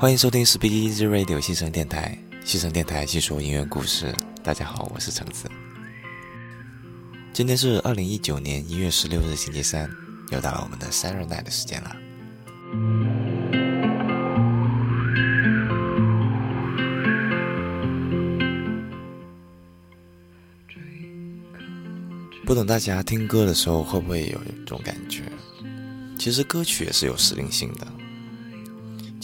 欢迎收听 Speak Easy Radio 西城电台，西城电台细说音乐故事。大家好，我是橙子。今天是二零一九年一月十六日星期三，又到了我们的三日奈的时间了。不懂大家听歌的时候会不会有一种感觉？其实歌曲也是有时令性的。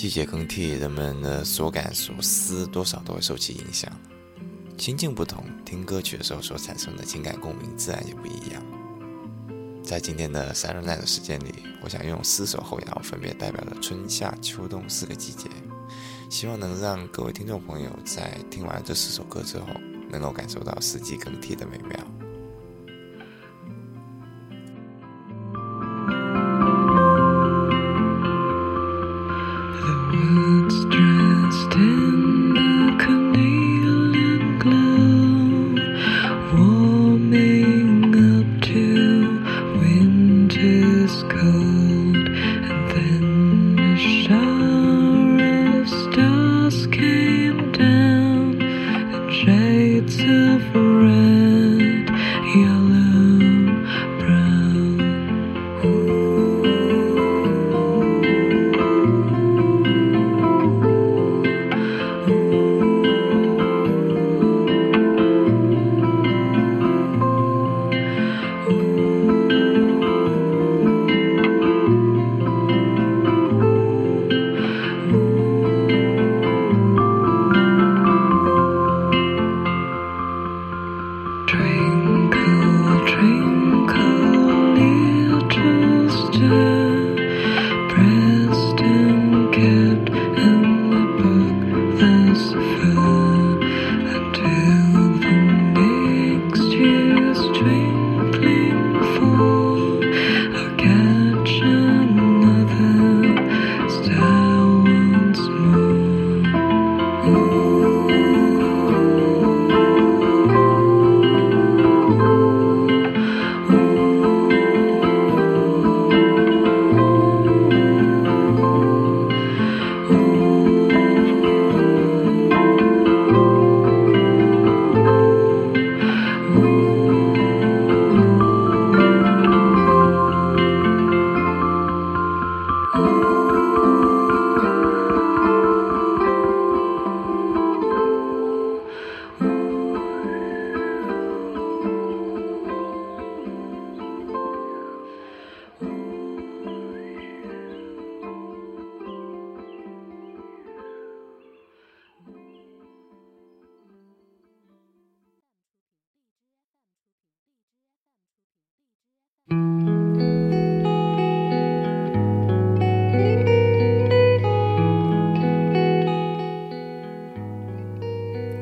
季节更替，人们的所感所思多少都会受其影响。心境不同，听歌曲的时候所产生的情感共鸣自然也不一样。在今天的三日奈的时间里，我想用四首后摇，分别代表了春夏秋冬四个季节，希望能让各位听众朋友在听完这四首歌之后，能够感受到四季更替的美妙。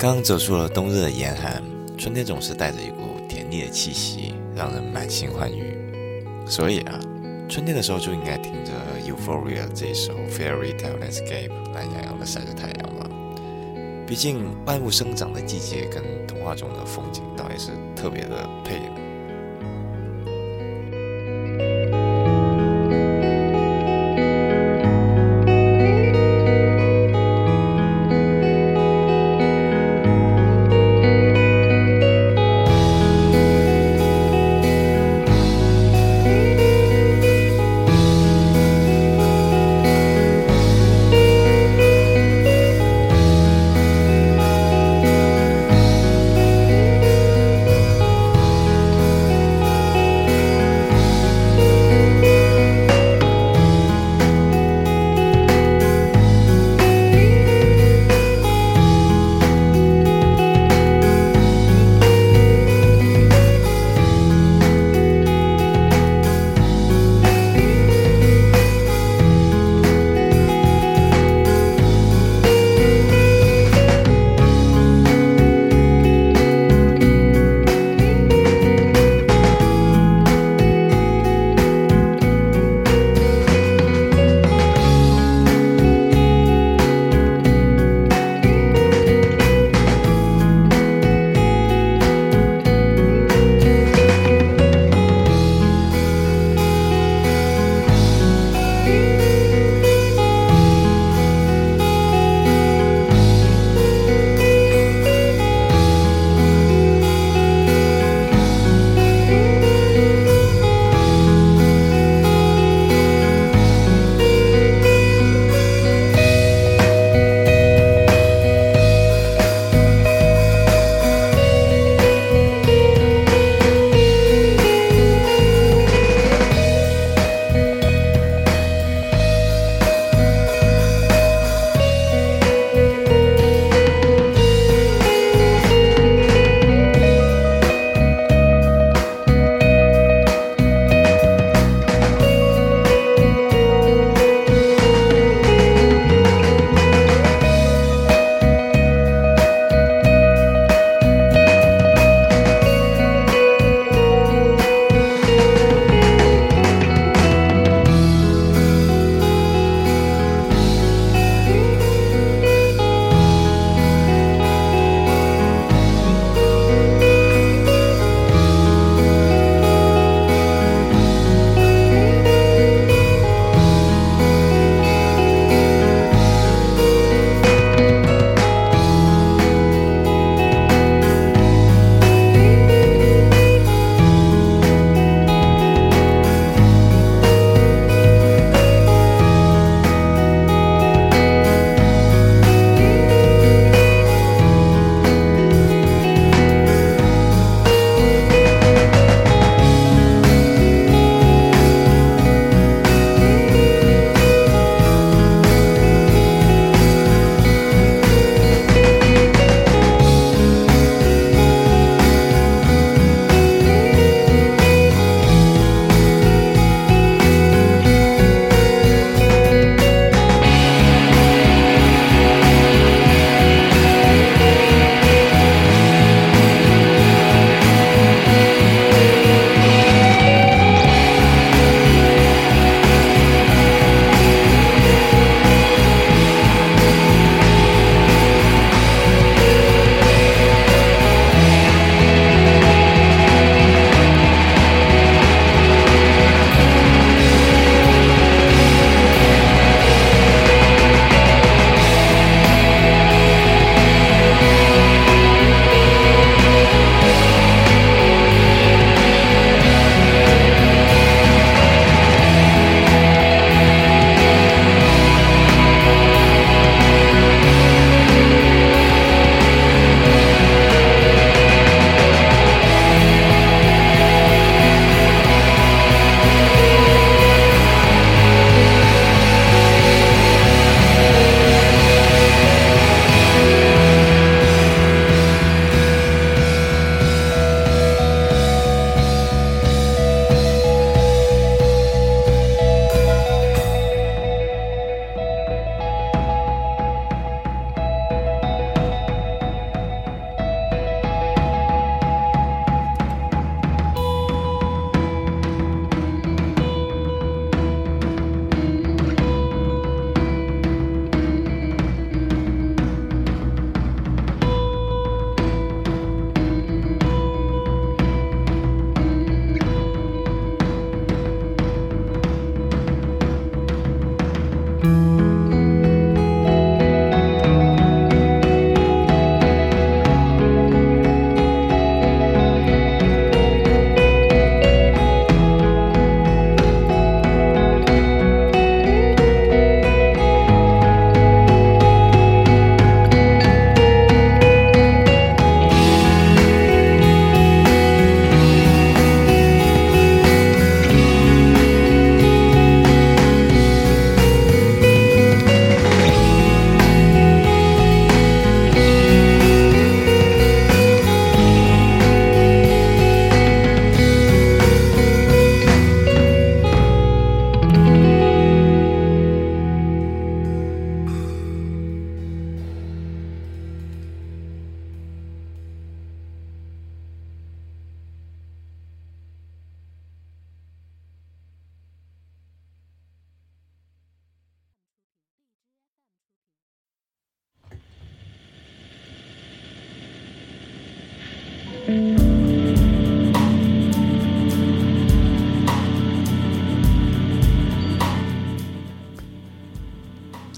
刚走出了冬日的严寒，春天总是带着一股甜腻的气息，让人满心欢愉。所以啊，春天的时候就应该听着 Euphoria 这一首 Fairy Tale Landscape 懒洋洋的晒着太阳嘛。毕竟万物生长的季节跟童话中的风景倒也是特别的配。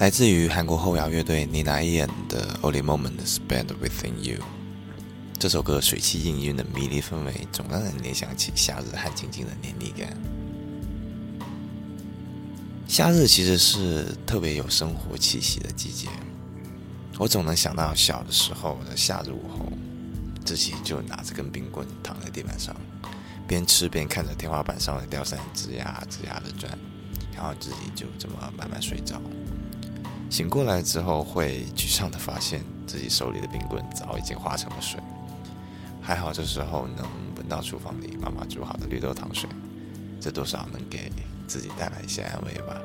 来自于韩国后摇乐队 Nina Ian 的《Only Moment Spent Within You》。这首歌水汽氤氲的迷离氛围，总让人联想起夏日汗津津的黏腻感。夏日其实是特别有生活气息的季节，我总能想到小的时候的夏日午后，自己就拿着根冰棍躺在地板上，边吃边看着天花板上的吊扇吱呀吱呀的转，然后自己就这么慢慢睡着。醒过来之后，会沮丧的发现自己手里的冰棍早已经化成了水。还好这时候能闻到厨房里妈妈煮好的绿豆糖水，这多少能给自己带来一些安慰吧。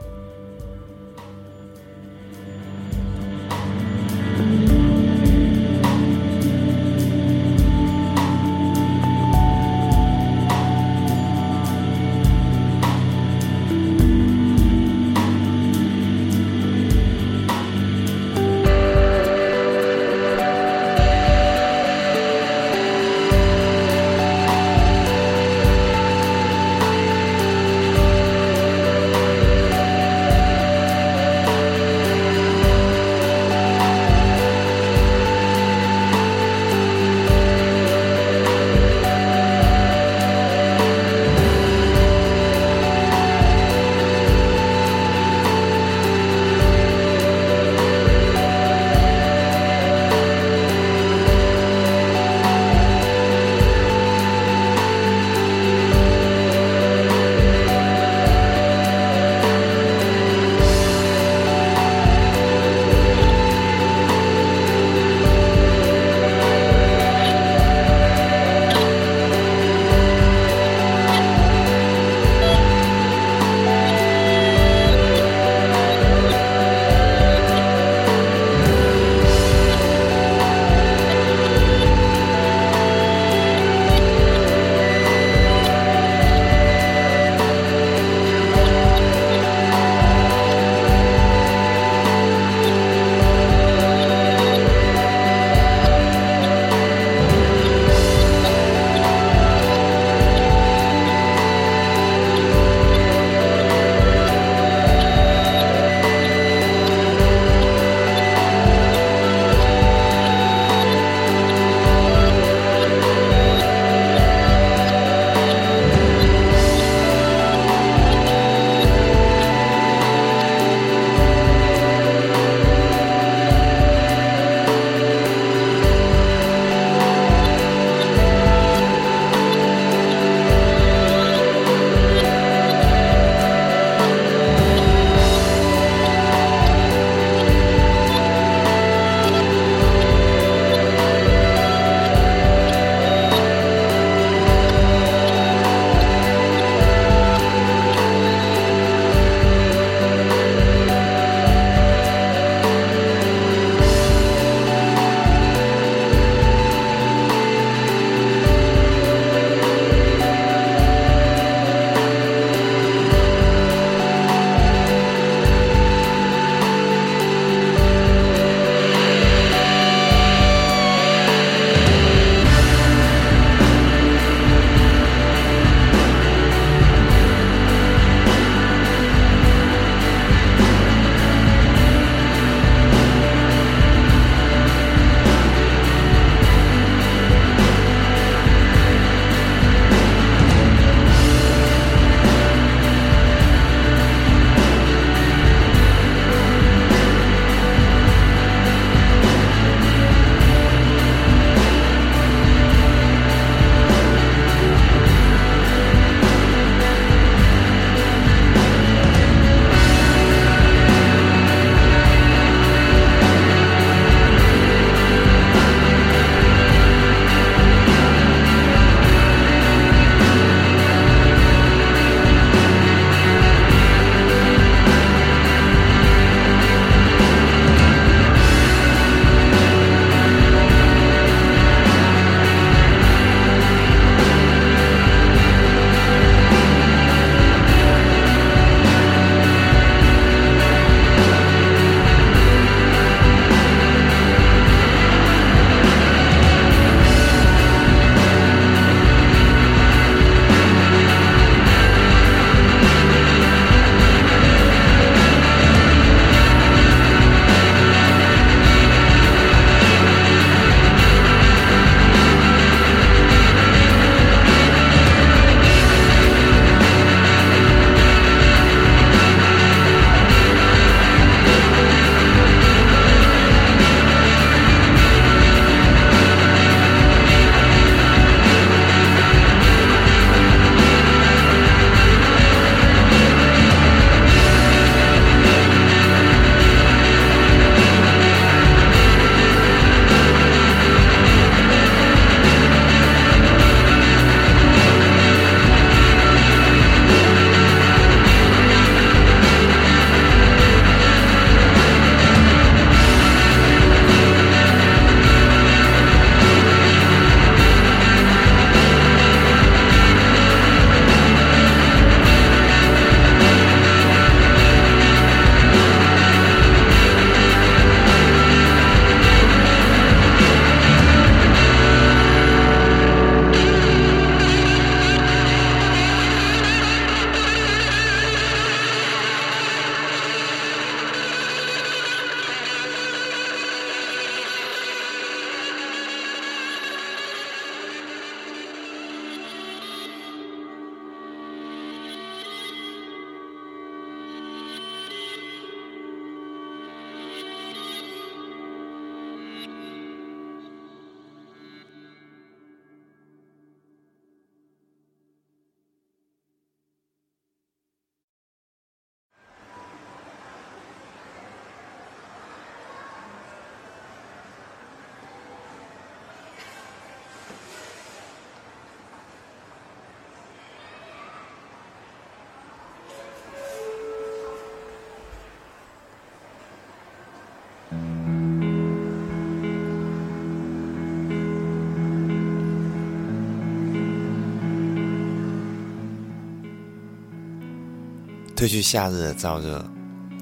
褪去夏日的燥热，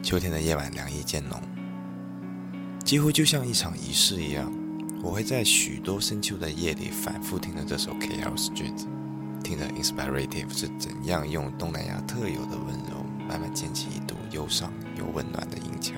秋天的夜晚凉意渐浓，几乎就像一场仪式一样。我会在许多深秋的夜里反复听着这首 K.L. Street，听着 Inspirative 是怎样用东南亚特有的温柔，慢慢建起一堵忧伤又温暖的音墙。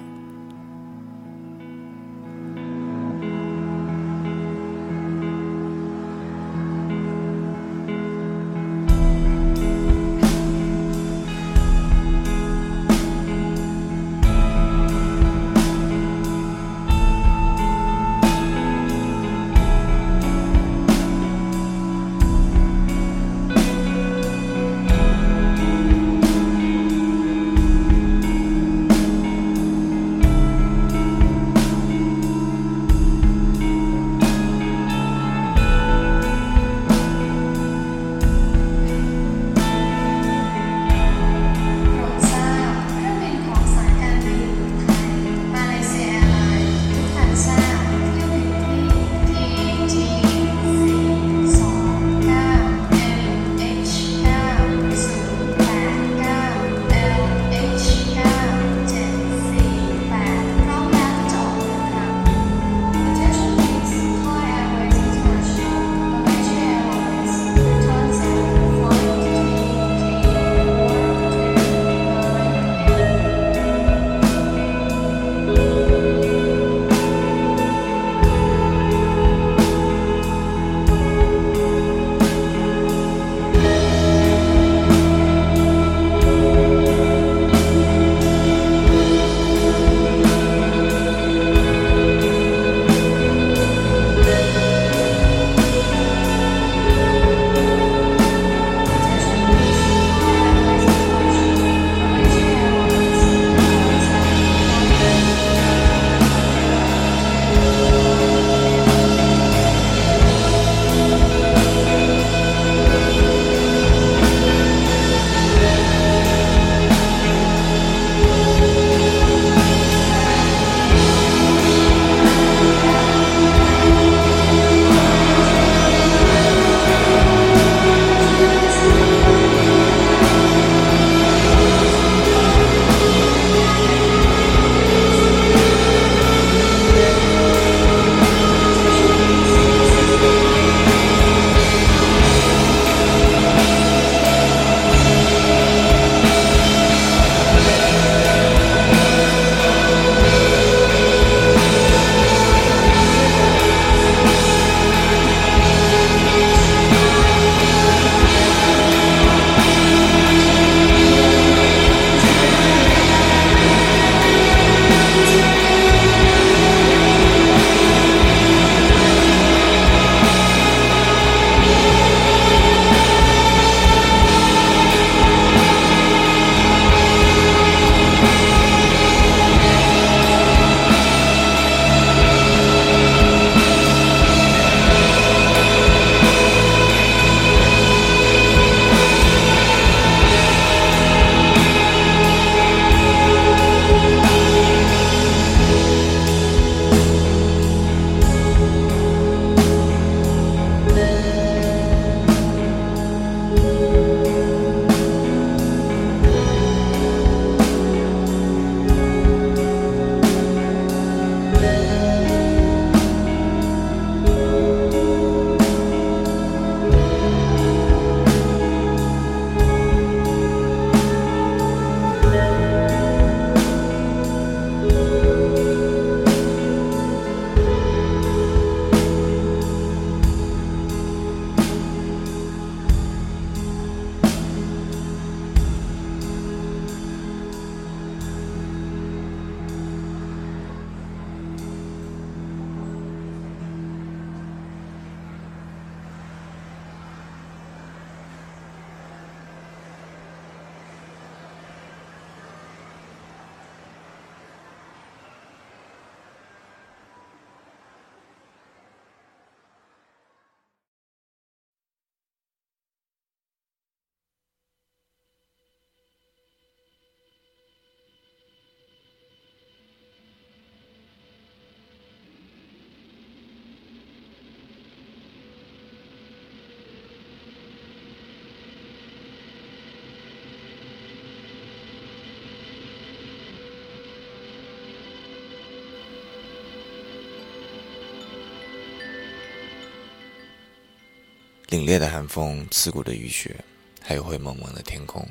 凛冽的寒风、刺骨的雨雪，还有灰蒙蒙的天空。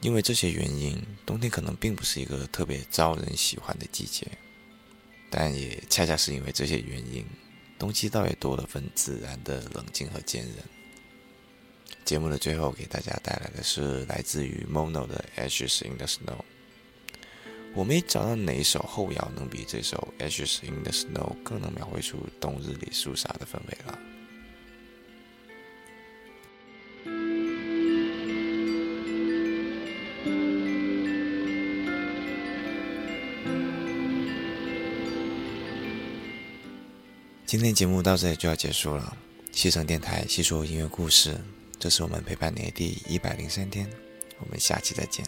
因为这些原因，冬天可能并不是一个特别招人喜欢的季节，但也恰恰是因为这些原因，冬季倒也多了份自然的冷静和坚韧。节目的最后，给大家带来的是来自于 Mono 的《Ashes in the Snow》。我没找到哪一首后摇能比这首《Ashes in the Snow》更能描绘出冬日里肃杀的氛围了。今天节目到这里就要结束了。西城电台细说音乐故事，这是我们陪伴你的第一百零三天。我们下期再见。